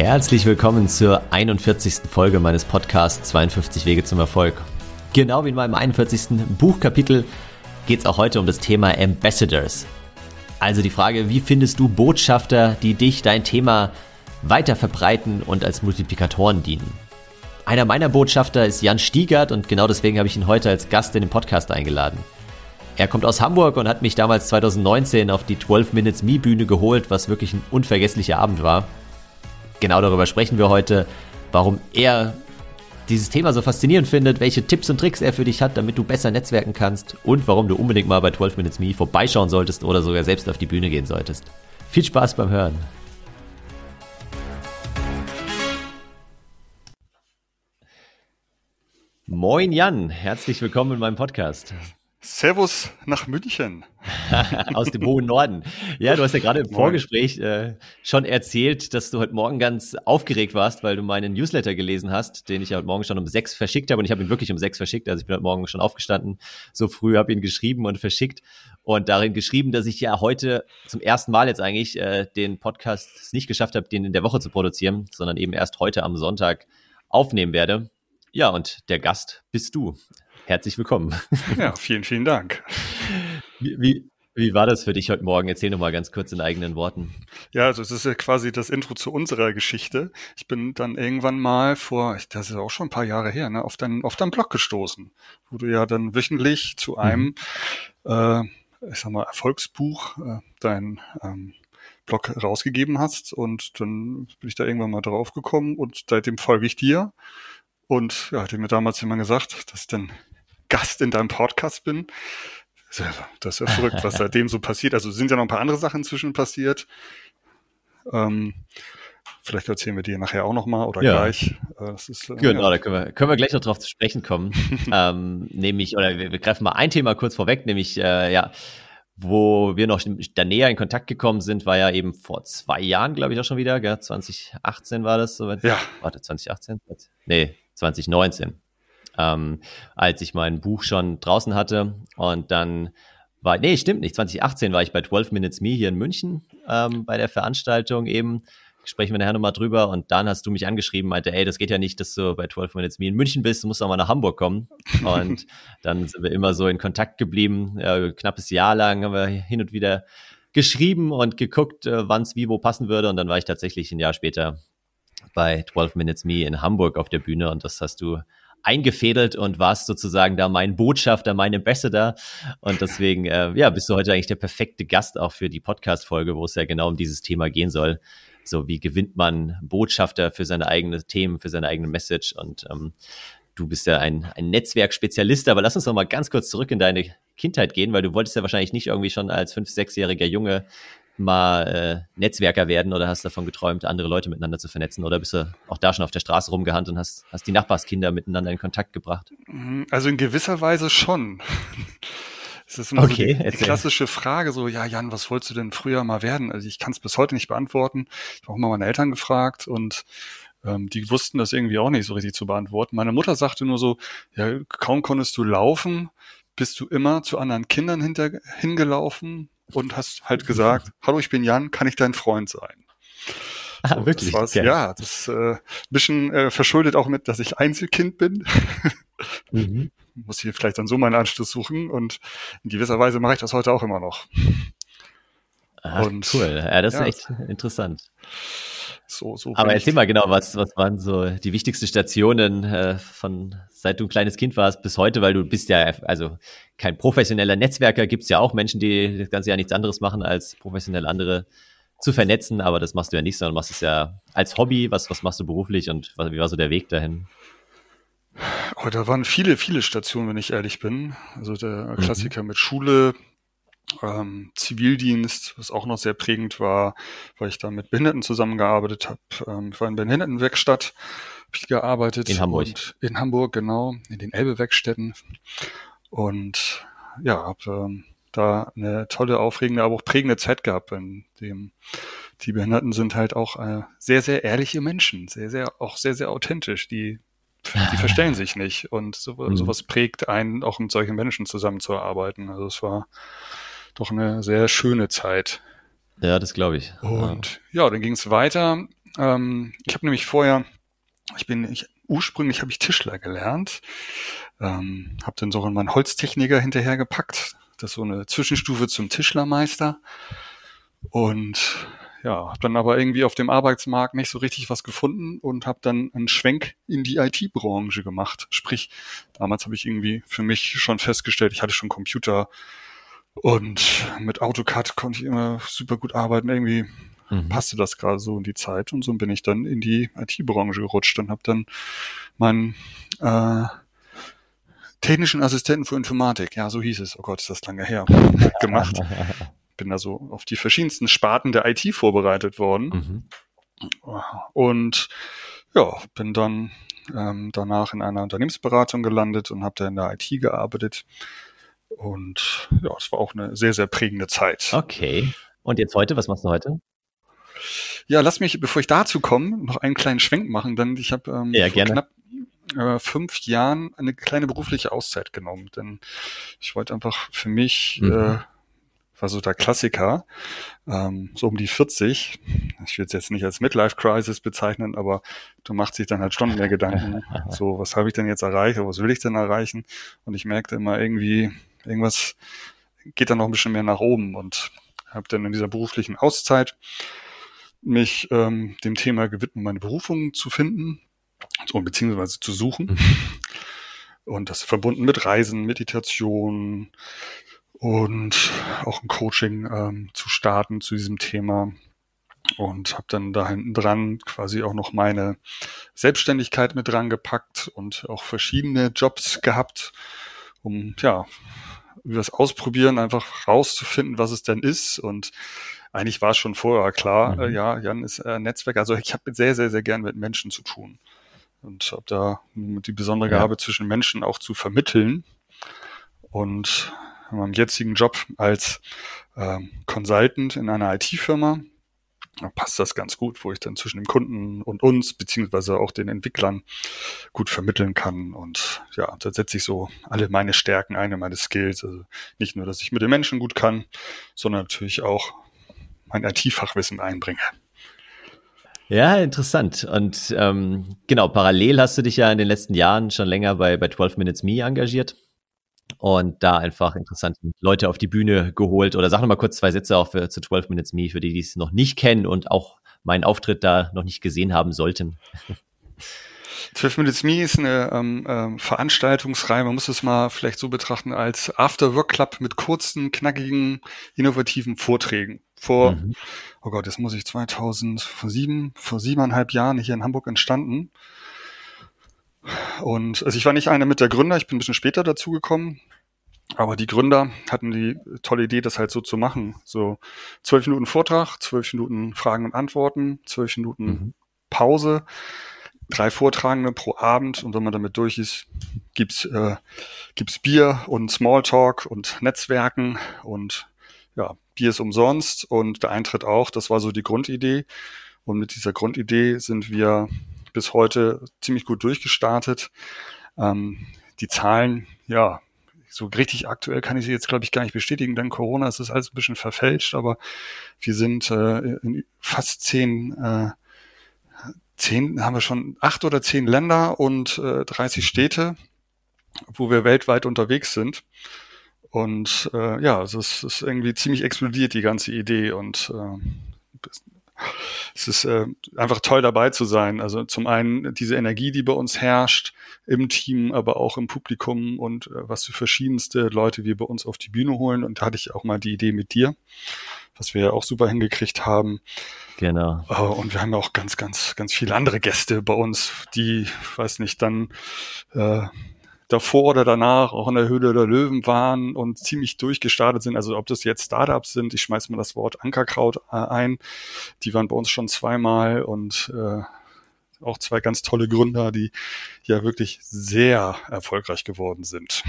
Herzlich willkommen zur 41. Folge meines Podcasts 52 Wege zum Erfolg. Genau wie in meinem 41. Buchkapitel geht es auch heute um das Thema Ambassadors. Also die Frage, wie findest du Botschafter, die dich, dein Thema weiter verbreiten und als Multiplikatoren dienen? Einer meiner Botschafter ist Jan Stiegert und genau deswegen habe ich ihn heute als Gast in den Podcast eingeladen. Er kommt aus Hamburg und hat mich damals 2019 auf die 12 Minutes Me Bühne geholt, was wirklich ein unvergesslicher Abend war. Genau darüber sprechen wir heute, warum er dieses Thema so faszinierend findet, welche Tipps und Tricks er für dich hat, damit du besser netzwerken kannst und warum du unbedingt mal bei 12 Minutes Me vorbeischauen solltest oder sogar selbst auf die Bühne gehen solltest. Viel Spaß beim Hören. Moin Jan, herzlich willkommen in meinem Podcast. Servus nach München. Aus dem hohen Norden. Ja, du hast ja gerade im Vorgespräch äh, schon erzählt, dass du heute Morgen ganz aufgeregt warst, weil du meinen Newsletter gelesen hast, den ich ja heute Morgen schon um sechs verschickt habe. Und ich habe ihn wirklich um sechs verschickt. Also ich bin heute Morgen schon aufgestanden, so früh habe ihn geschrieben und verschickt. Und darin geschrieben, dass ich ja heute zum ersten Mal jetzt eigentlich äh, den Podcast nicht geschafft habe, den in der Woche zu produzieren, sondern eben erst heute am Sonntag aufnehmen werde. Ja, und der Gast bist du herzlich willkommen. Ja, vielen, vielen Dank. Wie, wie, wie war das für dich heute Morgen? Erzähl noch mal ganz kurz in eigenen Worten. Ja, also es ist ja quasi das Intro zu unserer Geschichte. Ich bin dann irgendwann mal vor, das ist auch schon ein paar Jahre her, ne, auf deinen auf deinen Blog gestoßen, wo du ja dann wöchentlich zu mhm. einem, mhm. äh, ich sag mal, Erfolgsbuch äh, dein ähm, Blog rausgegeben hast und dann bin ich da irgendwann mal drauf gekommen und seitdem folge ich dir. Und ja, hat mir damals jemand gesagt, dass ich dann Gast in deinem Podcast bin. Das ist ja verrückt, was seitdem so passiert. Also sind ja noch ein paar andere Sachen inzwischen passiert. Ähm, vielleicht erzählen wir dir nachher auch nochmal oder ja. gleich. Äh, ist, äh, genau, ja. da können wir, können wir gleich noch drauf zu sprechen kommen. ähm, nämlich, oder wir, wir greifen mal ein Thema kurz vorweg, nämlich, äh, ja, wo wir noch da näher in Kontakt gekommen sind, war ja eben vor zwei Jahren, glaube ich, auch schon wieder, gell? 2018 war das soweit. Ja. Warte, 2018? Nee, 2019 ähm, als ich mein Buch schon draußen hatte. Und dann war, nee, stimmt nicht, 2018 war ich bei 12 Minutes Me hier in München ähm, bei der Veranstaltung eben. Sprechen wir nachher nochmal drüber. Und dann hast du mich angeschrieben, meinte, ey, das geht ja nicht, dass du bei 12 Minutes Me in München bist, du musst auch mal nach Hamburg kommen. Und dann sind wir immer so in Kontakt geblieben. Ja, knappes Jahr lang haben wir hin und wieder geschrieben und geguckt, äh, wann es wie wo passen würde. Und dann war ich tatsächlich ein Jahr später bei 12 Minutes Me in Hamburg auf der Bühne und das hast du eingefädelt und warst sozusagen da mein Botschafter, mein Ambassador. Und deswegen, äh, ja, bist du heute eigentlich der perfekte Gast auch für die Podcast-Folge, wo es ja genau um dieses Thema gehen soll. So, wie gewinnt man Botschafter für seine eigenen Themen, für seine eigene Message? Und ähm, du bist ja ein, ein Netzwerkspezialist, aber lass uns noch mal ganz kurz zurück in deine Kindheit gehen, weil du wolltest ja wahrscheinlich nicht irgendwie schon als fünf-, sechsjähriger Junge mal äh, Netzwerker werden oder hast davon geträumt, andere Leute miteinander zu vernetzen? Oder bist du auch da schon auf der Straße rumgehandt und hast, hast die Nachbarskinder miteinander in Kontakt gebracht? Mhm, also in gewisser Weise schon. Es ist immer okay, so die, die, klassische Frage, so, ja, Jan, was wolltest du denn früher mal werden? Also ich kann es bis heute nicht beantworten. Ich habe auch mal meine Eltern gefragt und ähm, die wussten das irgendwie auch nicht so richtig zu beantworten. Meine Mutter sagte nur so, ja, kaum konntest du laufen, bist du immer zu anderen Kindern hinter, hingelaufen und hast halt gesagt, hallo, ich bin Jan, kann ich dein Freund sein? Ah, so, wirklich? Das. Ja, das äh, bisschen äh, verschuldet auch mit, dass ich Einzelkind bin. mhm. Muss hier vielleicht dann so meinen Anschluss suchen und in gewisser Weise mache ich das heute auch immer noch. Ach, und, cool, ja, das ist ja, echt interessant. So, so Aber erzähl mal genau, was, was waren so die wichtigsten Stationen äh, von seit du ein kleines Kind warst bis heute, weil du bist ja also kein professioneller Netzwerker, gibt es ja auch Menschen, die das ganze Jahr nichts anderes machen, als professionell andere zu vernetzen, aber das machst du ja nicht, sondern machst es ja als Hobby. Was, was machst du beruflich und was, wie war so der Weg dahin? Oh, da waren viele, viele Stationen, wenn ich ehrlich bin. Also der mhm. Klassiker mhm. mit Schule, ähm, Zivildienst, was auch noch sehr prägend war, weil ich da mit Behinderten zusammengearbeitet habe. Ähm, ich war in Behindertenwerkstatt, habe ich gearbeitet. In Hamburg. in Hamburg, genau, in den Elbe-Werkstätten. Und ja, habe ähm, da eine tolle, aufregende, aber auch prägende Zeit gehabt, in dem die Behinderten sind halt auch äh, sehr, sehr ehrliche Menschen, sehr, sehr, auch sehr, sehr authentisch. Die, die verstellen sich nicht. Und so, mhm. sowas prägt einen, auch mit solchen Menschen zusammenzuarbeiten. Also es war doch eine sehr schöne Zeit. Ja, das glaube ich. Und ja, ja dann ging es weiter. Ähm, ich habe nämlich vorher, ich bin, ich, ursprünglich habe ich Tischler gelernt, ähm, habe dann sogar meinen Holztechniker hinterhergepackt. Das ist so eine Zwischenstufe zum Tischlermeister. Und ja, habe dann aber irgendwie auf dem Arbeitsmarkt nicht so richtig was gefunden und habe dann einen Schwenk in die IT-Branche gemacht. Sprich, damals habe ich irgendwie für mich schon festgestellt, ich hatte schon Computer und mit AutoCAD konnte ich immer super gut arbeiten. Irgendwie mhm. passte das gerade so in die Zeit und so bin ich dann in die IT-Branche gerutscht und habe dann meinen äh, technischen Assistenten für Informatik, ja, so hieß es, oh Gott, ist das lange her, gemacht. Bin da so auf die verschiedensten Sparten der IT vorbereitet worden. Mhm. Und ja, bin dann ähm, danach in einer Unternehmensberatung gelandet und habe da in der IT gearbeitet. Und ja, es war auch eine sehr, sehr prägende Zeit. Okay. Und jetzt heute, was machst du heute? Ja, lass mich, bevor ich dazu komme, noch einen kleinen Schwenk machen, denn ich habe ähm, ja, vor knapp äh, fünf Jahren eine kleine berufliche Auszeit genommen, denn ich wollte einfach für mich, mhm. äh, war so der Klassiker, ähm, so um die 40, ich will es jetzt nicht als Midlife-Crisis bezeichnen, aber du machst sich dann halt schon mehr Gedanken, so, was habe ich denn jetzt erreicht, was will ich denn erreichen? Und ich merkte immer irgendwie, irgendwas geht dann noch ein bisschen mehr nach oben und habe dann in dieser beruflichen Auszeit mich ähm, dem Thema gewidmet, meine Berufung zu finden so, beziehungsweise zu suchen. Und das verbunden mit Reisen, Meditation und auch ein Coaching ähm, zu starten zu diesem Thema. Und habe dann da hinten dran quasi auch noch meine Selbstständigkeit mit dran gepackt und auch verschiedene Jobs gehabt, um ja über das Ausprobieren einfach rauszufinden, was es denn ist und eigentlich war es schon vorher klar, mhm. äh, ja, Jan ist äh, Netzwerk. Also ich habe sehr, sehr, sehr gern mit Menschen zu tun und habe da die besondere Gabe ja. zwischen Menschen auch zu vermitteln. Und in meinem jetzigen Job als äh, Consultant in einer IT-Firma passt das ganz gut, wo ich dann zwischen dem Kunden und uns, beziehungsweise auch den Entwicklern gut vermitteln kann. Und ja, da setze ich so alle meine Stärken ein, meine Skills. Also nicht nur, dass ich mit den Menschen gut kann, sondern natürlich auch mein IT-Fachwissen einbringe. Ja, interessant. Und ähm, genau, parallel hast du dich ja in den letzten Jahren schon länger bei, bei 12 Minutes Me engagiert und da einfach interessante Leute auf die Bühne geholt. Oder sag noch mal kurz zwei Sätze auch für, zu 12 Minutes Me, für die, die es noch nicht kennen und auch meinen Auftritt da noch nicht gesehen haben sollten. 12 Minutes Me ist eine ähm, ähm, Veranstaltungsreihe, man muss es mal vielleicht so betrachten als After-Work-Club mit kurzen, knackigen, innovativen Vorträgen. Vor, mhm. oh Gott, jetzt muss ich 2007, vor siebeneinhalb Jahren hier in Hamburg entstanden. Und also ich war nicht einer mit der Gründer, ich bin ein bisschen später dazugekommen. Aber die Gründer hatten die tolle Idee, das halt so zu machen. So zwölf Minuten Vortrag, zwölf Minuten Fragen und Antworten, zwölf Minuten mhm. Pause drei Vortragende pro Abend und wenn man damit durch ist, gibt's äh, gibt's Bier und Smalltalk und Netzwerken und ja, Bier ist umsonst und der Eintritt auch. Das war so die Grundidee. Und mit dieser Grundidee sind wir bis heute ziemlich gut durchgestartet. Ähm, die Zahlen, ja, so richtig aktuell kann ich sie jetzt, glaube ich, gar nicht bestätigen, denn Corona ist das alles ein bisschen verfälscht, aber wir sind äh, in fast zehn äh, zehn, haben wir schon acht oder zehn Länder und äh, 30 Städte, wo wir weltweit unterwegs sind. Und äh, ja, also es ist irgendwie ziemlich explodiert, die ganze Idee. Und äh, es ist äh, einfach toll dabei zu sein. Also zum einen diese Energie, die bei uns herrscht im Team, aber auch im Publikum und äh, was für verschiedenste Leute wir bei uns auf die Bühne holen. Und da hatte ich auch mal die Idee mit dir, was wir ja auch super hingekriegt haben. Genau. Äh, und wir haben ja auch ganz, ganz, ganz viele andere Gäste bei uns, die, weiß nicht, dann äh, davor oder danach auch in der Höhle der Löwen waren und ziemlich durchgestartet sind. Also ob das jetzt Startups sind, ich schmeiß mal das Wort Ankerkraut äh, ein, die waren bei uns schon zweimal und äh, auch zwei ganz tolle Gründer, die ja wirklich sehr erfolgreich geworden sind.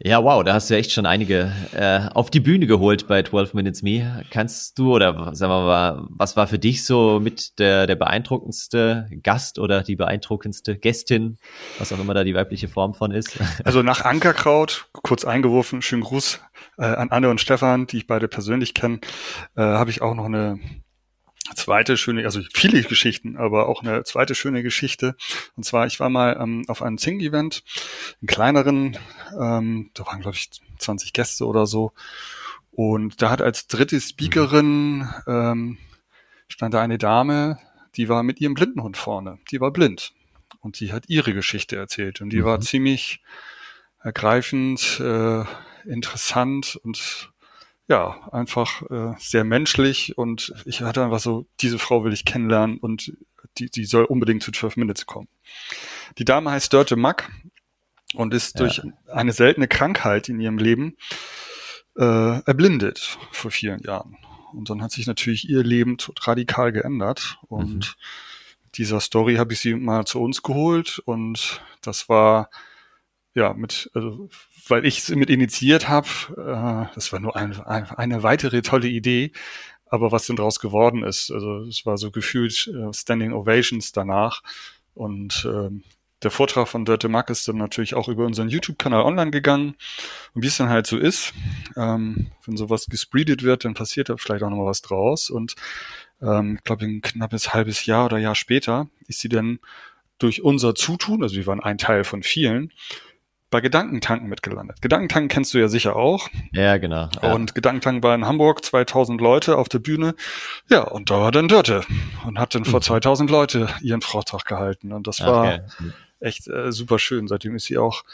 Ja, wow, da hast du echt schon einige äh, auf die Bühne geholt bei 12 Minutes Me. Kannst du oder sagen wir mal, was war für dich so mit der, der beeindruckendste Gast oder die beeindruckendste Gästin, was auch immer da die weibliche Form von ist? Also nach Ankerkraut, kurz eingeworfen, schönen Gruß äh, an Anne und Stefan, die ich beide persönlich kenne, äh, habe ich auch noch eine zweite schöne, also viele Geschichten, aber auch eine zweite schöne Geschichte. Und zwar, ich war mal ähm, auf einem Zing-Event, einen kleineren, ähm, da waren glaube ich 20 Gäste oder so. Und da hat als dritte Speakerin ähm, stand da eine Dame, die war mit ihrem Blindenhund vorne. Die war blind. Und die hat ihre Geschichte erzählt. Und die mhm. war ziemlich ergreifend, äh, interessant und ja, einfach äh, sehr menschlich und ich hatte einfach so, diese Frau will ich kennenlernen und die, die soll unbedingt zu 12 Minutes kommen. Die Dame heißt Dörte Mack und ist ja. durch eine seltene Krankheit in ihrem Leben äh, erblindet vor vielen Jahren. Und dann hat sich natürlich ihr Leben radikal geändert und mhm. dieser Story habe ich sie mal zu uns geholt und das war ja mit also weil ich es mit initiiert habe. Äh, das war nur ein, ein, eine weitere tolle Idee. Aber was denn daraus geworden ist, also es war so gefühlt äh, Standing Ovations danach. Und äh, der Vortrag von Dörte Mack ist dann natürlich auch über unseren YouTube-Kanal online gegangen. Und wie es dann halt so ist, ähm, wenn sowas gespreedet wird, dann passiert da vielleicht auch noch mal was draus. Und ähm, ich glaube, ein knappes halbes Jahr oder Jahr später ist sie dann durch unser Zutun, also wir waren ein Teil von vielen, bei Gedankentanken mitgelandet. Gedankentanken kennst du ja sicher auch. Ja, genau. Ja. Und Gedankentanken war in Hamburg, 2000 Leute auf der Bühne. Ja, und da war dann Dörte und hat dann vor 2000 mhm. Leute ihren Vortrag gehalten. Und das war okay. echt äh, super schön. Seitdem ist sie auch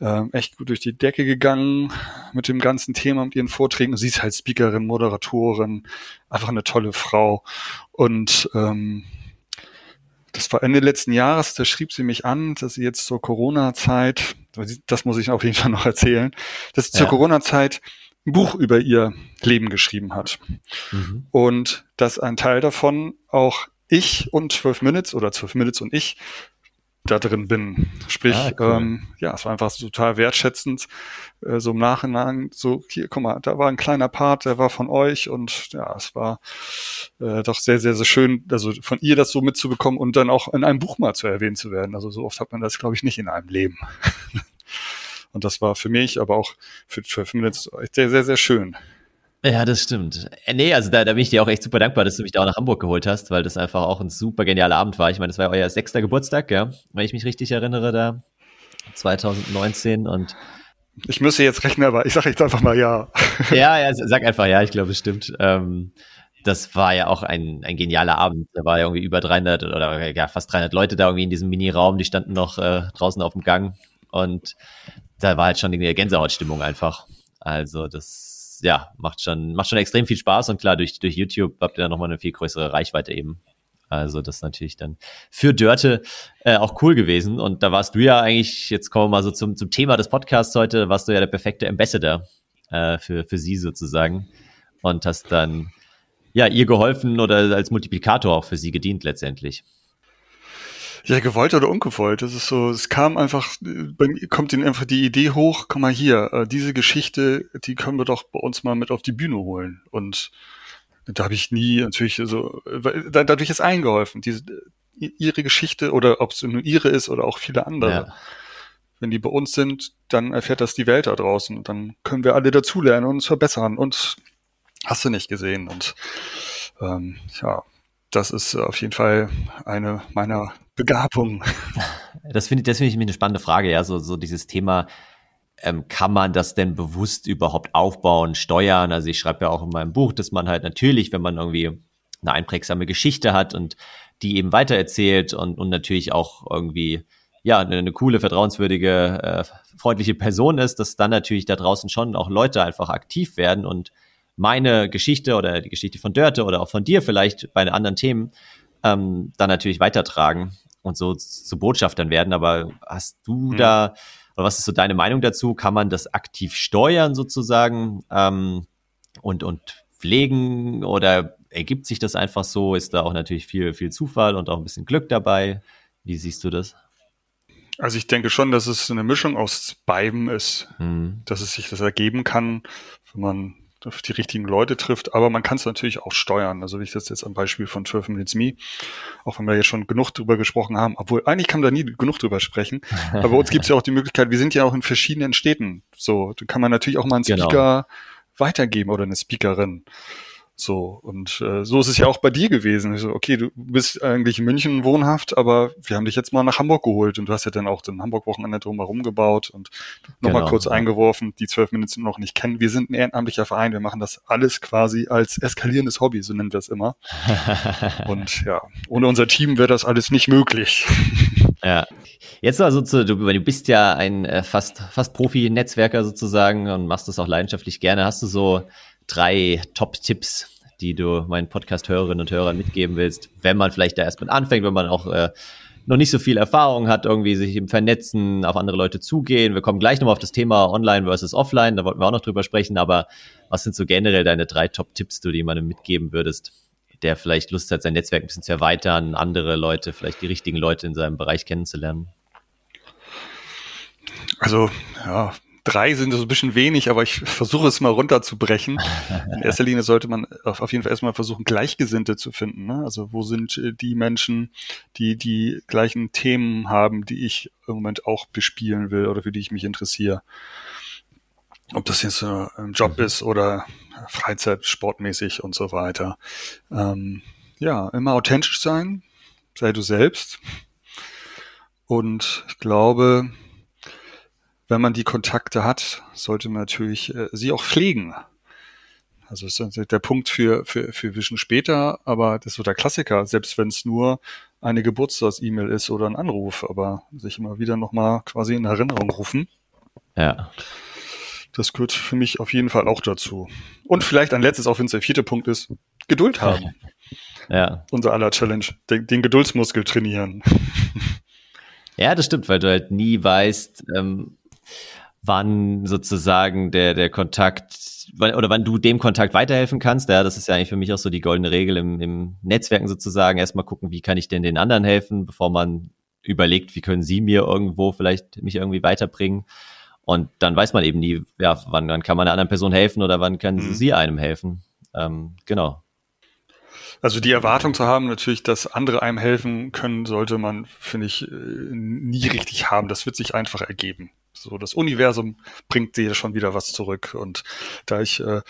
äh, echt gut durch die Decke gegangen mit dem ganzen Thema und ihren Vorträgen. Sie ist halt Speakerin, Moderatorin, einfach eine tolle Frau. Und ähm, das war Ende letzten Jahres, da schrieb sie mich an, dass sie jetzt zur Corona-Zeit, das muss ich auf jeden Fall noch erzählen, dass sie ja. zur Corona-Zeit ein Buch über ihr Leben geschrieben hat. Mhm. Und dass ein Teil davon auch ich und 12 Minutes oder 12 Minutes und ich da drin bin. Sprich, ah, cool. ähm, ja, es war einfach so total wertschätzend, äh, so im Nachhinein, so, hier, guck mal, da war ein kleiner Part, der war von euch und ja, es war äh, doch sehr, sehr, sehr schön, also von ihr das so mitzubekommen und dann auch in einem Buch mal zu erwähnen zu werden. Also so oft hat man das, glaube ich, nicht in einem Leben. und das war für mich, aber auch für 12 Minutes sehr, sehr, sehr schön. Ja, das stimmt. Äh, nee, also da, da bin ich dir auch echt super dankbar, dass du mich da auch nach Hamburg geholt hast, weil das einfach auch ein super genialer Abend war. Ich meine, das war ja euer sechster Geburtstag, ja, wenn ich mich richtig erinnere, da 2019 und ich müsste jetzt rechnen, aber ich sage jetzt einfach mal ja. Ja, ja, sag einfach ja, ich glaube, es stimmt. Ähm, das war ja auch ein, ein genialer Abend. Da war ja irgendwie über 300 oder ja, fast 300 Leute da irgendwie in diesem Mini-Raum, die standen noch äh, draußen auf dem Gang und da war halt schon die Gänsehautstimmung einfach. Also das ja, macht schon, macht schon extrem viel Spaß und klar, durch, durch YouTube habt ihr dann nochmal eine viel größere Reichweite eben. Also das ist natürlich dann für Dörte äh, auch cool gewesen. Und da warst du ja eigentlich, jetzt kommen wir mal so zum, zum Thema des Podcasts heute, warst du ja der perfekte Ambassador äh, für, für sie sozusagen. Und hast dann ja ihr geholfen oder als Multiplikator auch für sie gedient letztendlich. Ja, gewollt oder ungewollt. Das ist so, es kam einfach, kommt ihnen einfach die Idee hoch, komm mal hier, äh, diese Geschichte, die können wir doch bei uns mal mit auf die Bühne holen. Und da habe ich nie natürlich so, dadurch ist eingeholfen. Diese, ihre Geschichte oder ob es nur ihre ist oder auch viele andere. Ja. Wenn die bei uns sind, dann erfährt das die Welt da draußen und dann können wir alle dazulernen und uns verbessern und hast du nicht gesehen und ähm, ja, das ist auf jeden Fall eine meiner Begabungen. Das finde ich, das finde ich eine spannende Frage, ja, so, so dieses Thema, ähm, kann man das denn bewusst überhaupt aufbauen, steuern? Also ich schreibe ja auch in meinem Buch, dass man halt natürlich, wenn man irgendwie eine einprägsame Geschichte hat und die eben weitererzählt und, und natürlich auch irgendwie ja eine, eine coole, vertrauenswürdige, äh, freundliche Person ist, dass dann natürlich da draußen schon auch Leute einfach aktiv werden und meine Geschichte oder die Geschichte von Dörte oder auch von dir vielleicht bei anderen Themen ähm, dann natürlich weitertragen und so zu Botschaftern werden. Aber hast du mhm. da, oder was ist so deine Meinung dazu? Kann man das aktiv steuern sozusagen ähm, und, und pflegen oder ergibt sich das einfach so? Ist da auch natürlich viel, viel Zufall und auch ein bisschen Glück dabei? Wie siehst du das? Also ich denke schon, dass es eine Mischung aus beiden ist, mhm. dass es sich das ergeben kann, wenn man auf die richtigen Leute trifft, aber man kann es natürlich auch steuern. Also wie ich das jetzt am Beispiel von 12 Minutes Me, auch wenn wir ja schon genug drüber gesprochen haben, obwohl eigentlich kann man da nie genug drüber sprechen, aber bei uns gibt es ja auch die Möglichkeit, wir sind ja auch in verschiedenen Städten, so, da kann man natürlich auch mal einen genau. Speaker genau. weitergeben oder eine Speakerin. So, und äh, so ist es ja auch bei dir gewesen. Ich so, okay, du bist eigentlich in München wohnhaft, aber wir haben dich jetzt mal nach Hamburg geholt und du hast ja dann auch den Hamburg-Wochenende drumherum gebaut und nochmal genau, kurz eingeworfen, die zwölf Minuten noch nicht kennen. Wir sind ein ehrenamtlicher Verein, wir machen das alles quasi als eskalierendes Hobby, so nennen wir es immer. und ja, ohne unser Team wäre das alles nicht möglich. ja. Jetzt also zu, du, du bist ja ein äh, fast, fast Profi-Netzwerker sozusagen und machst das auch leidenschaftlich gerne. Hast du so drei Top-Tipps, die du meinen Podcast-Hörerinnen und Hörern mitgeben willst, wenn man vielleicht da erstmal anfängt, wenn man auch äh, noch nicht so viel Erfahrung hat, irgendwie sich im Vernetzen, auf andere Leute zugehen. Wir kommen gleich nochmal auf das Thema Online versus Offline, da wollten wir auch noch drüber sprechen, aber was sind so generell deine drei Top-Tipps, die du jemandem mitgeben würdest, der vielleicht Lust hat, sein Netzwerk ein bisschen zu erweitern, andere Leute, vielleicht die richtigen Leute in seinem Bereich kennenzulernen? Also, ja, drei sind so ein bisschen wenig, aber ich versuche es mal runterzubrechen. In erster Linie sollte man auf jeden Fall erstmal versuchen, Gleichgesinnte zu finden. Ne? Also wo sind äh, die Menschen, die die gleichen Themen haben, die ich im Moment auch bespielen will oder für die ich mich interessiere. Ob das jetzt so ein Job mhm. ist oder Freizeit, sportmäßig und so weiter. Ähm, ja, immer authentisch sein, sei du selbst. Und ich glaube, wenn man die Kontakte hat, sollte man natürlich äh, sie auch pflegen. Also das ist der Punkt für, für, für Vision später, aber das ist so der Klassiker, selbst wenn es nur eine Geburtstags-E-Mail ist oder ein Anruf, aber sich immer wieder nochmal quasi in Erinnerung rufen. Ja. Das gehört für mich auf jeden Fall auch dazu. Und vielleicht ein letztes, auch wenn es der vierte Punkt ist, Geduld haben. Ja. Unser aller Challenge, den, den Geduldsmuskel trainieren. Ja, das stimmt, weil du halt nie weißt, ähm, wann sozusagen der, der Kontakt wann, oder wann du dem Kontakt weiterhelfen kannst. Ja, das ist ja eigentlich für mich auch so die goldene Regel im, im Netzwerken sozusagen. Erstmal gucken, wie kann ich denn den anderen helfen, bevor man überlegt, wie können sie mir irgendwo vielleicht mich irgendwie weiterbringen. Und dann weiß man eben nie, ja, wann, wann kann man einer anderen Person helfen oder wann kann mhm. sie einem helfen. Ähm, genau. Also die Erwartung zu haben, natürlich, dass andere einem helfen können, sollte man, finde ich, äh, nie richtig haben. Das wird sich einfach ergeben. So, das Universum bringt dir schon wieder was zurück. Und da ich, äh,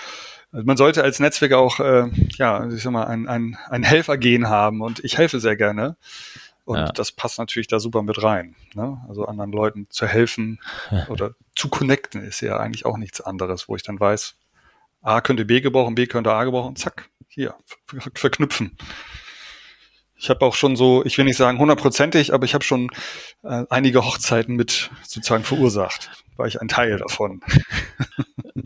man sollte als Netzwerker auch, äh, ja, ich sag mal, ein, ein, ein Helfergehen haben und ich helfe sehr gerne. Und ja. das passt natürlich da super mit rein. Ne? Also anderen Leuten zu helfen oder zu connecten ist ja eigentlich auch nichts anderes, wo ich dann weiß, A könnte B gebrauchen, B könnte A gebrauchen, zack, hier, verknüpfen. Ich habe auch schon so, ich will nicht sagen hundertprozentig, aber ich habe schon äh, einige Hochzeiten mit sozusagen verursacht. War ich ein Teil davon.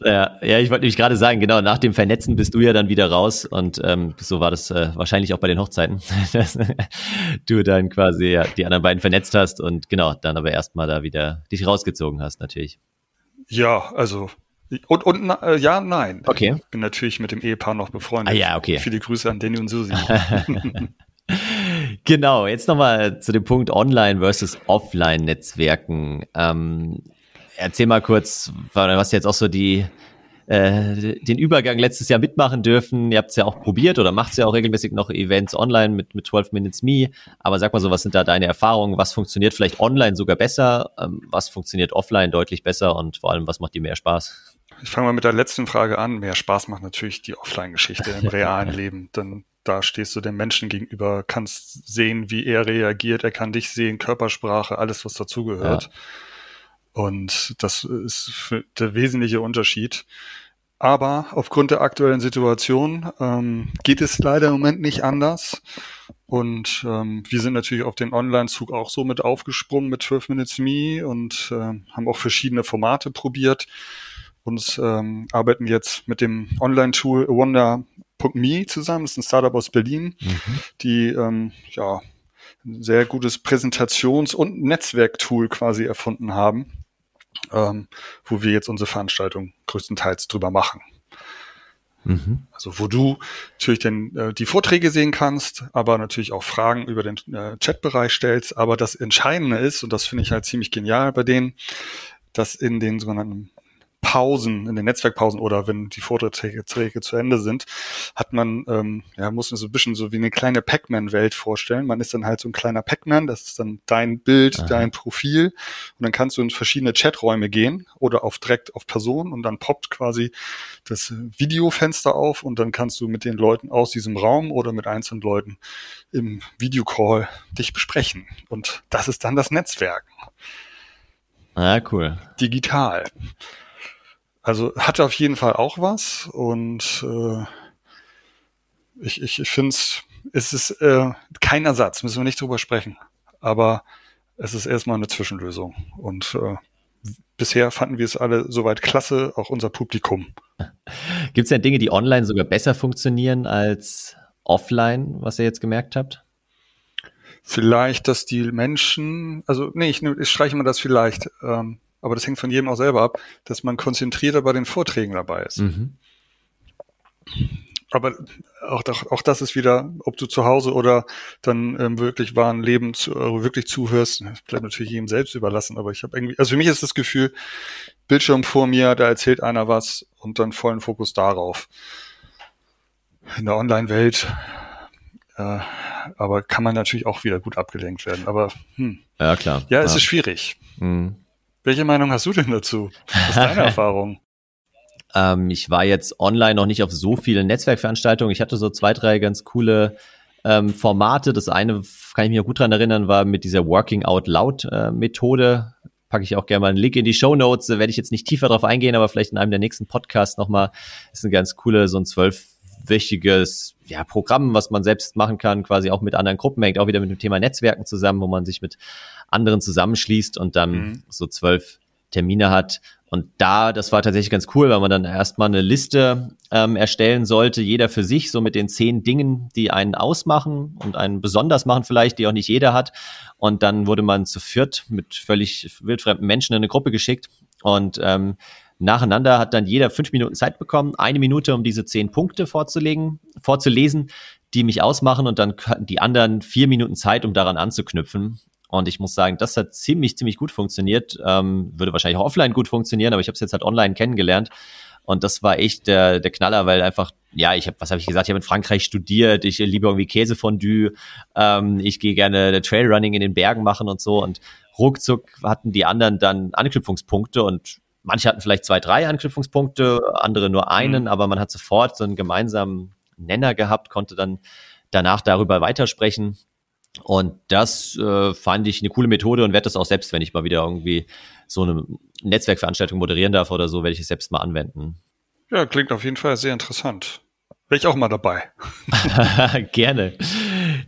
Ja, ja ich wollte nämlich gerade sagen, genau, nach dem Vernetzen bist du ja dann wieder raus und ähm, so war das äh, wahrscheinlich auch bei den Hochzeiten, dass du dann quasi ja, die anderen beiden vernetzt hast und genau, dann aber erstmal da wieder dich rausgezogen hast, natürlich. Ja, also und, und äh, ja, nein. Okay. Ich bin natürlich mit dem Ehepaar noch befreundet. Ah ja, okay. Viele Grüße an Danny und Susi. genau, jetzt nochmal zu dem Punkt Online versus Offline-Netzwerken. Ähm, erzähl mal kurz, was jetzt auch so die äh, den Übergang letztes Jahr mitmachen dürfen. Ihr habt es ja auch probiert oder macht es ja auch regelmäßig noch Events online mit, mit 12 Minutes Me. Aber sag mal so, was sind da deine Erfahrungen? Was funktioniert vielleicht online sogar besser? Ähm, was funktioniert offline deutlich besser? Und vor allem, was macht dir mehr Spaß? Ich fange mal mit der letzten Frage an. Mehr Spaß macht natürlich die Offline-Geschichte im realen Leben. Denn da stehst du dem Menschen gegenüber, kannst sehen, wie er reagiert, er kann dich sehen, Körpersprache, alles, was dazugehört. Ja. Und das ist der wesentliche Unterschied. Aber aufgrund der aktuellen Situation ähm, geht es leider im Moment nicht anders. Und ähm, wir sind natürlich auf den Online-Zug auch so mit aufgesprungen mit 12 Minutes Me und äh, haben auch verschiedene Formate probiert und ähm, arbeiten jetzt mit dem Online-Tool Wonder Me zusammen. Das ist ein Startup aus Berlin, mhm. die ähm, ja ein sehr gutes Präsentations- und Netzwerktool quasi erfunden haben, ähm, wo wir jetzt unsere Veranstaltung größtenteils drüber machen. Mhm. Also wo du natürlich den, äh, die Vorträge sehen kannst, aber natürlich auch Fragen über den äh, Chatbereich stellst. Aber das Entscheidende ist, und das finde ich halt ziemlich genial bei denen, dass in den sogenannten Pausen, in den Netzwerkpausen oder wenn die Vorträge zu Ende sind, hat man, ähm, ja, muss man so ein bisschen so wie eine kleine Pac-Man-Welt vorstellen. Man ist dann halt so ein kleiner Pac-Man, das ist dann dein Bild, Aha. dein Profil und dann kannst du in verschiedene Chaträume gehen oder auf direkt auf Personen und dann poppt quasi das Videofenster auf und dann kannst du mit den Leuten aus diesem Raum oder mit einzelnen Leuten im Videocall dich besprechen. Und das ist dann das Netzwerk. Ah, cool. Digital. Also hatte auf jeden Fall auch was und äh, ich, ich, ich finde es, es ist äh, kein Ersatz, müssen wir nicht drüber sprechen. Aber es ist erstmal eine Zwischenlösung. Und äh, bisher fanden wir es alle soweit klasse, auch unser Publikum. Gibt es denn Dinge, die online sogar besser funktionieren als offline, was ihr jetzt gemerkt habt? Vielleicht, dass die Menschen, also nee, ich, ich streiche mal das vielleicht. Ähm, aber das hängt von jedem auch selber ab, dass man konzentrierter bei den Vorträgen dabei ist. Mhm. Aber auch, auch das ist wieder, ob du zu Hause oder dann ähm, wirklich wahren Leben zu, äh, wirklich zuhörst, bleibt natürlich jedem selbst überlassen. Aber ich habe irgendwie, also für mich ist das Gefühl, Bildschirm vor mir, da erzählt einer was und dann vollen Fokus darauf. In der Online-Welt, äh, aber kann man natürlich auch wieder gut abgelenkt werden. Aber hm. ja klar. Ja, es ja. ist schwierig. Mhm. Welche Meinung hast du denn dazu? Was ist deine Erfahrung? Ähm, ich war jetzt online noch nicht auf so vielen Netzwerkveranstaltungen. Ich hatte so zwei, drei ganz coole ähm, Formate. Das eine, kann ich mich auch gut dran erinnern, war mit dieser Working Out Loud äh, Methode. Packe ich auch gerne mal einen Link in die Show Notes. Da werde ich jetzt nicht tiefer drauf eingehen, aber vielleicht in einem der nächsten Podcasts nochmal. Das ist ein ganz coole, so ein zwölfwöchiges ja, Programm, was man selbst machen kann, quasi auch mit anderen Gruppen, hängt auch wieder mit dem Thema Netzwerken zusammen, wo man sich mit anderen zusammenschließt und dann mhm. so zwölf Termine hat. Und da, das war tatsächlich ganz cool, weil man dann erstmal eine Liste ähm, erstellen sollte, jeder für sich, so mit den zehn Dingen, die einen ausmachen und einen besonders machen vielleicht, die auch nicht jeder hat. Und dann wurde man zu viert mit völlig wildfremden Menschen in eine Gruppe geschickt. Und ähm, nacheinander hat dann jeder fünf Minuten Zeit bekommen, eine Minute, um diese zehn Punkte vorzulegen, vorzulesen, die mich ausmachen und dann die anderen vier Minuten Zeit, um daran anzuknüpfen. Und ich muss sagen, das hat ziemlich, ziemlich gut funktioniert. Ähm, würde wahrscheinlich auch offline gut funktionieren, aber ich habe es jetzt halt online kennengelernt. Und das war echt der, der Knaller, weil einfach, ja, ich habe, was habe ich gesagt, ich habe in Frankreich studiert, ich liebe irgendwie Käsefondue, ähm, ich gehe gerne Trailrunning in den Bergen machen und so. Und ruckzuck hatten die anderen dann Anknüpfungspunkte und manche hatten vielleicht zwei, drei Anknüpfungspunkte, andere nur einen, mhm. aber man hat sofort so einen gemeinsamen Nenner gehabt, konnte dann danach darüber weitersprechen. Und das äh, fand ich eine coole Methode und werde das auch selbst, wenn ich mal wieder irgendwie so eine Netzwerkveranstaltung moderieren darf oder so, werde ich es selbst mal anwenden. Ja, klingt auf jeden Fall sehr interessant. Wäre ich auch mal dabei. Gerne.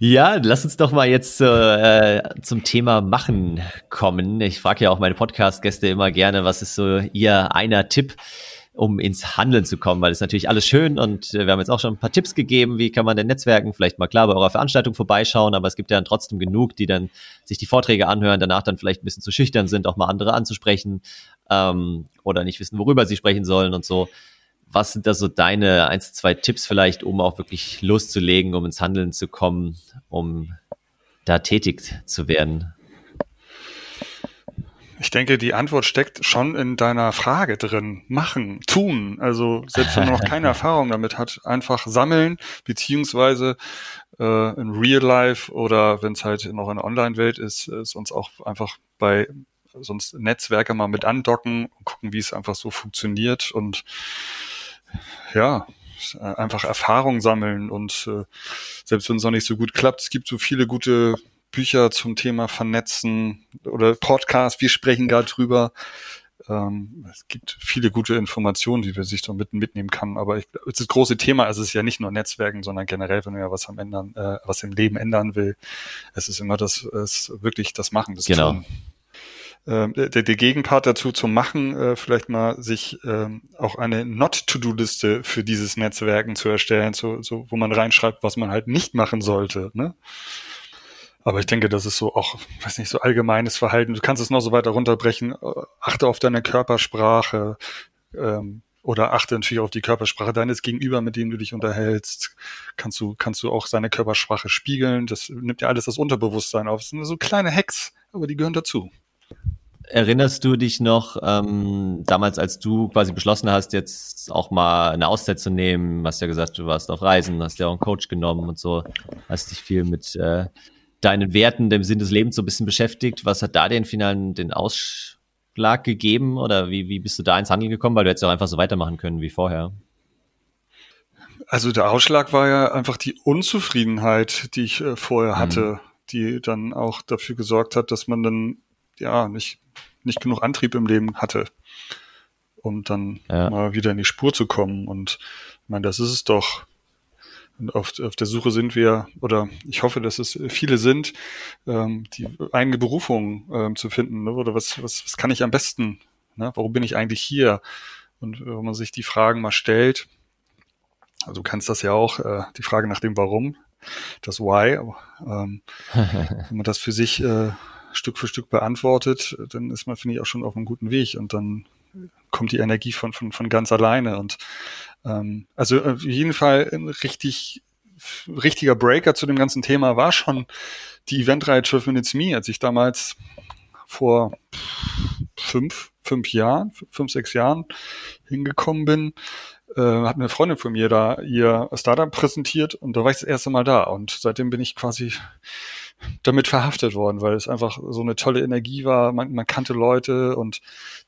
Ja, lass uns doch mal jetzt äh, zum Thema Machen kommen. Ich frage ja auch meine Podcast-Gäste immer gerne, was ist so ihr einer Tipp, um ins Handeln zu kommen, weil es natürlich alles schön und wir haben jetzt auch schon ein paar Tipps gegeben, wie kann man denn Netzwerken, vielleicht mal klar bei eurer Veranstaltung vorbeischauen, aber es gibt ja dann trotzdem genug, die dann sich die Vorträge anhören, danach dann vielleicht ein bisschen zu schüchtern sind, auch mal andere anzusprechen ähm, oder nicht wissen, worüber sie sprechen sollen und so. Was sind da so deine eins, zwei Tipps vielleicht, um auch wirklich loszulegen, um ins Handeln zu kommen, um da tätig zu werden? Ich denke, die Antwort steckt schon in deiner Frage drin. Machen, tun. Also selbst wenn man noch keine Erfahrung damit hat, einfach sammeln, beziehungsweise äh, in Real Life oder wenn es halt noch in der Online-Welt ist, äh, sonst auch einfach bei sonst Netzwerke mal mit andocken und gucken, wie es einfach so funktioniert und ja, einfach Erfahrung sammeln und äh, selbst wenn es noch nicht so gut klappt, es gibt so viele gute Bücher zum Thema Vernetzen oder Podcasts, wir sprechen gerade drüber. Ähm, es gibt viele gute Informationen, die wir sich da mit, mitnehmen kann. Aber ich, das große Thema ist es ja nicht nur Netzwerken, sondern generell, wenn man ja was am ändern, äh, was im Leben ändern will, es ist immer das, es wirklich das Machen, das genau. Tun. Ähm, der, der Gegenpart dazu zu machen, äh, vielleicht mal sich ähm, auch eine Not-to-Do-Liste für dieses Netzwerken zu erstellen, so, so, wo man reinschreibt, was man halt nicht machen sollte. Ne? Aber ich denke, das ist so auch, weiß nicht, so allgemeines Verhalten. Du kannst es noch so weiter runterbrechen. Äh, achte auf deine Körpersprache ähm, oder achte natürlich auf die Körpersprache deines Gegenüber, mit dem du dich unterhältst. Kannst du, kannst du auch seine Körpersprache spiegeln. Das nimmt ja alles das Unterbewusstsein auf. Das sind so kleine Hacks, aber die gehören dazu. Erinnerst du dich noch ähm, damals, als du quasi beschlossen hast, jetzt auch mal eine Auszeit zu nehmen? Hast ja gesagt, du warst auf Reisen, hast ja auch einen Coach genommen und so, hast dich viel mit äh, deinen Werten, dem Sinn des Lebens so ein bisschen beschäftigt. Was hat da den finalen den Ausschlag gegeben oder wie, wie bist du da ins Handeln gekommen? Weil du hättest ja auch einfach so weitermachen können wie vorher. Also der Ausschlag war ja einfach die Unzufriedenheit, die ich äh, vorher mhm. hatte, mhm. die dann auch dafür gesorgt hat, dass man dann ja nicht nicht genug Antrieb im Leben hatte, um dann ja. mal wieder in die Spur zu kommen. Und ich meine, das ist es doch. Und auf, auf der Suche sind wir, oder ich hoffe, dass es viele sind, ähm, die eigene Berufung ähm, zu finden. Ne? Oder was, was, was kann ich am besten? Ne? Warum bin ich eigentlich hier? Und wenn man sich die Fragen mal stellt, also du kennst das ja auch, äh, die Frage nach dem Warum, das Why, ähm, wenn man das für sich äh, Stück für Stück beantwortet, dann ist man, finde ich, auch schon auf einem guten Weg und dann kommt die Energie von, von, von ganz alleine. Und ähm, also auf jeden Fall ein richtig richtiger Breaker zu dem ganzen Thema war schon die Eventreihe 12 Minutes Me, als ich damals vor fünf, fünf Jahren, fünf, sechs Jahren hingekommen bin, äh, hat eine Freundin von mir da ihr Startup präsentiert und da war ich das erste Mal da und seitdem bin ich quasi damit verhaftet worden, weil es einfach so eine tolle Energie war. Man, man kannte Leute und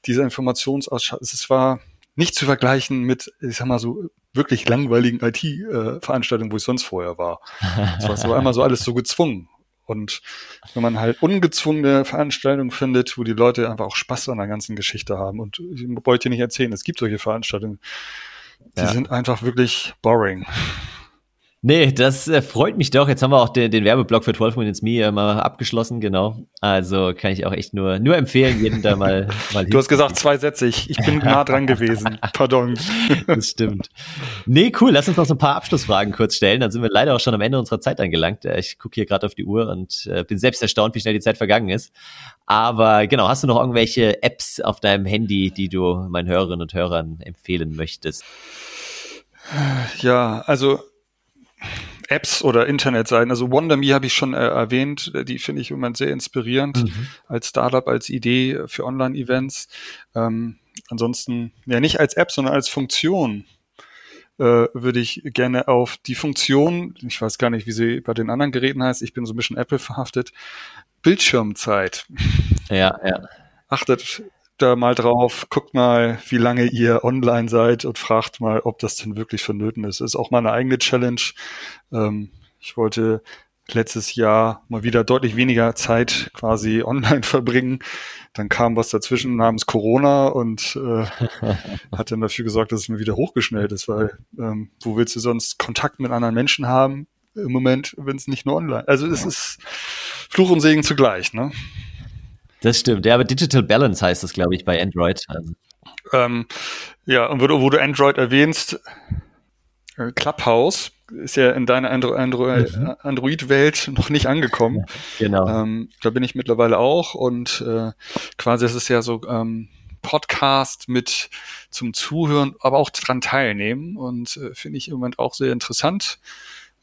dieser Informationsausschau, es war nicht zu vergleichen mit, ich sag mal so, wirklich langweiligen IT-Veranstaltungen, wo ich sonst vorher war. Es war so einmal so alles so gezwungen. Und wenn man halt ungezwungene Veranstaltungen findet, wo die Leute einfach auch Spaß an der ganzen Geschichte haben, und ich wollte dir nicht erzählen, es gibt solche Veranstaltungen, die ja. sind einfach wirklich boring. Nee, das äh, freut mich doch. Jetzt haben wir auch den, den Werbeblock für 12 Minutes Me äh, mal abgeschlossen, genau. Also kann ich auch echt nur, nur empfehlen, jeden da mal, mal Du hast gesagt zwei Sätze, ich, ich bin nah dran gewesen. Pardon. Das stimmt. Nee, cool. Lass uns noch so ein paar Abschlussfragen kurz stellen. Dann sind wir leider auch schon am Ende unserer Zeit angelangt. Äh, ich gucke hier gerade auf die Uhr und äh, bin selbst erstaunt, wie schnell die Zeit vergangen ist. Aber genau, hast du noch irgendwelche Apps auf deinem Handy, die du meinen Hörerinnen und Hörern empfehlen möchtest? Ja, also Apps oder Internetseiten. Also WonderMe habe ich schon äh, erwähnt, die finde ich im Moment sehr inspirierend mhm. als Startup, als Idee für Online-Events. Ähm, ansonsten, ja nicht als App, sondern als Funktion äh, würde ich gerne auf die Funktion, ich weiß gar nicht, wie sie bei den anderen Geräten heißt, ich bin so ein bisschen Apple verhaftet, Bildschirmzeit. Ja, ja. Achtet da mal drauf, guckt mal, wie lange ihr online seid und fragt mal, ob das denn wirklich vonnöten ist. Das ist auch meine eigene Challenge. Ähm, ich wollte letztes Jahr mal wieder deutlich weniger Zeit quasi online verbringen. Dann kam was dazwischen namens Corona und äh, hat dann dafür gesorgt, dass es mir wieder hochgeschnellt ist, weil ähm, wo willst du sonst Kontakt mit anderen Menschen haben im Moment, wenn es nicht nur online. Also es ist Fluch und Segen zugleich, ne? Das stimmt. Ja, aber Digital Balance heißt das, glaube ich, bei Android. Also. Ähm, ja, und wo du, Android erwähnst, äh, Clubhouse ist ja in deiner Andro Andro mhm. Android-Welt noch nicht angekommen. Ja, genau. Ähm, da bin ich mittlerweile auch und äh, quasi es ist ja so ähm, Podcast mit zum Zuhören, aber auch dran teilnehmen und äh, finde ich im Moment auch sehr interessant.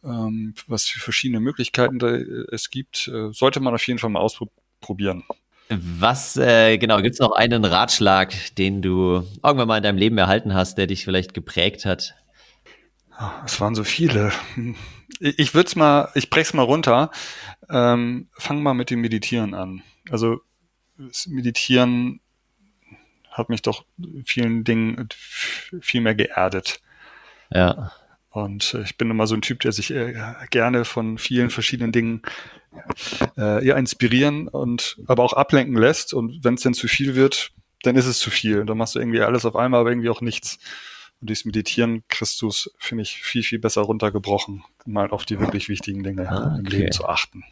Ähm, was für verschiedene Möglichkeiten da äh, es gibt, äh, sollte man auf jeden Fall mal ausprobieren. Was, äh, genau, gibt es noch einen Ratschlag, den du irgendwann mal in deinem Leben erhalten hast, der dich vielleicht geprägt hat? Es waren so viele. Ich würde es mal, ich brech's mal runter. Ähm, fang mal mit dem Meditieren an. Also das Meditieren hat mich doch vielen Dingen viel mehr geerdet. Ja. Und ich bin immer so ein Typ, der sich äh, gerne von vielen verschiedenen Dingen äh, ja, inspirieren und aber auch ablenken lässt. Und wenn es dann zu viel wird, dann ist es zu viel. Dann machst du irgendwie alles auf einmal, aber irgendwie auch nichts. Und dieses Meditieren Christus finde ich viel, viel besser runtergebrochen, mal auf die wirklich wichtigen Dinge ah, okay. im Leben zu achten.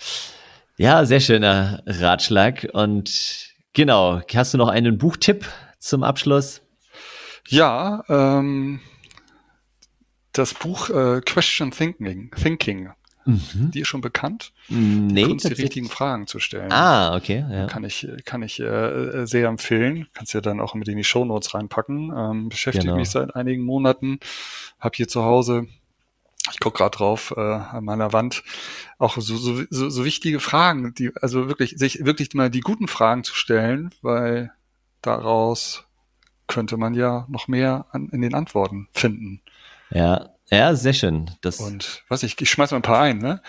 Ja, sehr schöner Ratschlag. Und genau, hast du noch einen Buchtipp zum Abschluss? Ja, ähm, das Buch äh, Question Thinking, Thinking Mhm. Die ist schon bekannt. Nee, Kunst, die richtigen Fragen zu stellen. Ah, okay. Ja. Kann ich, kann ich äh, sehr empfehlen. Kannst ja dann auch mit in die Shownotes reinpacken. Ähm, beschäftige genau. mich seit einigen Monaten. Habe hier zu Hause ich gucke gerade drauf äh, an meiner Wand, auch so, so, so, so wichtige Fragen, die, also wirklich, sich wirklich mal die guten Fragen zu stellen, weil daraus könnte man ja noch mehr an, in den Antworten finden. Ja, ja, sehr schön. Das Und was ich, ich schmeiß mal ein paar ein, ne?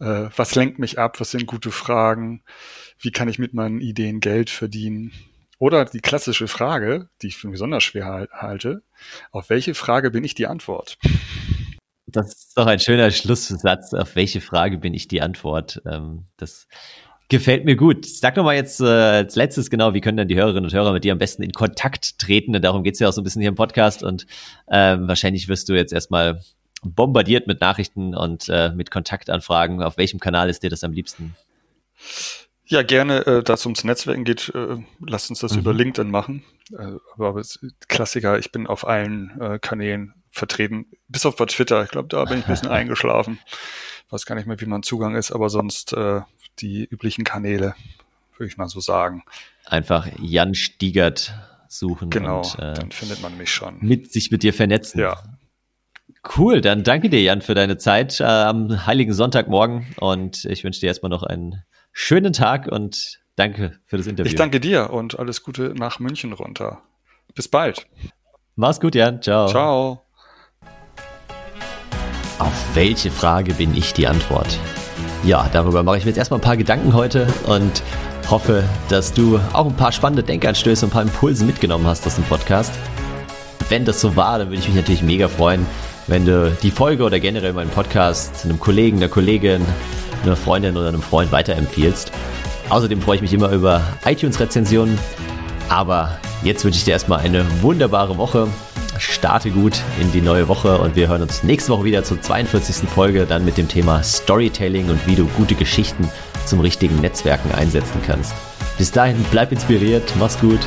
Äh, was lenkt mich ab? Was sind gute Fragen? Wie kann ich mit meinen Ideen Geld verdienen? Oder die klassische Frage, die ich für besonders schwer halte, auf welche Frage bin ich die Antwort? Das ist doch ein schöner Schlusssatz. Auf welche Frage bin ich die Antwort? Ähm, das gefällt mir gut. Sag doch mal jetzt äh, als letztes genau, wie können denn die Hörerinnen und Hörer mit dir am besten in Kontakt treten? Und darum geht's ja auch so ein bisschen hier im Podcast. Und ähm, wahrscheinlich wirst du jetzt erstmal bombardiert mit Nachrichten und äh, mit Kontaktanfragen. Auf welchem Kanal ist dir das am liebsten? Ja, gerne, äh, da es ums Netzwerken geht, äh, lasst uns das mhm. über LinkedIn machen. Äh, aber Klassiker, ich bin auf allen äh, Kanälen vertreten, bis auf bei Twitter. Ich glaube, da bin ich ein bisschen eingeschlafen. Weiß gar nicht mehr, wie mein Zugang ist, aber sonst äh, die üblichen Kanäle, würde ich mal so sagen. Einfach Jan Stiegert suchen. Genau, und, äh, dann findet man mich schon. Mit sich mit dir vernetzen. Ja. Cool, dann danke dir, Jan, für deine Zeit äh, am heiligen Sonntagmorgen und ich wünsche dir erstmal noch einen schönen Tag und danke für das Interview. Ich danke dir und alles Gute nach München runter. Bis bald. Mach's gut, Jan. Ciao. Ciao. Auf welche Frage bin ich die Antwort? Ja, darüber mache ich mir jetzt erstmal ein paar Gedanken heute und hoffe, dass du auch ein paar spannende Denkanstöße und ein paar Impulse mitgenommen hast aus dem Podcast. Wenn das so war, dann würde ich mich natürlich mega freuen, wenn du die Folge oder generell meinen Podcast einem Kollegen, einer Kollegin, einer Freundin oder einem Freund weiterempfiehlst. Außerdem freue ich mich immer über iTunes-Rezensionen. Aber jetzt wünsche ich dir erstmal eine wunderbare Woche. Starte gut in die neue Woche und wir hören uns nächste Woche wieder zur 42. Folge, dann mit dem Thema Storytelling und wie du gute Geschichten zum richtigen Netzwerken einsetzen kannst. Bis dahin, bleib inspiriert, mach's gut.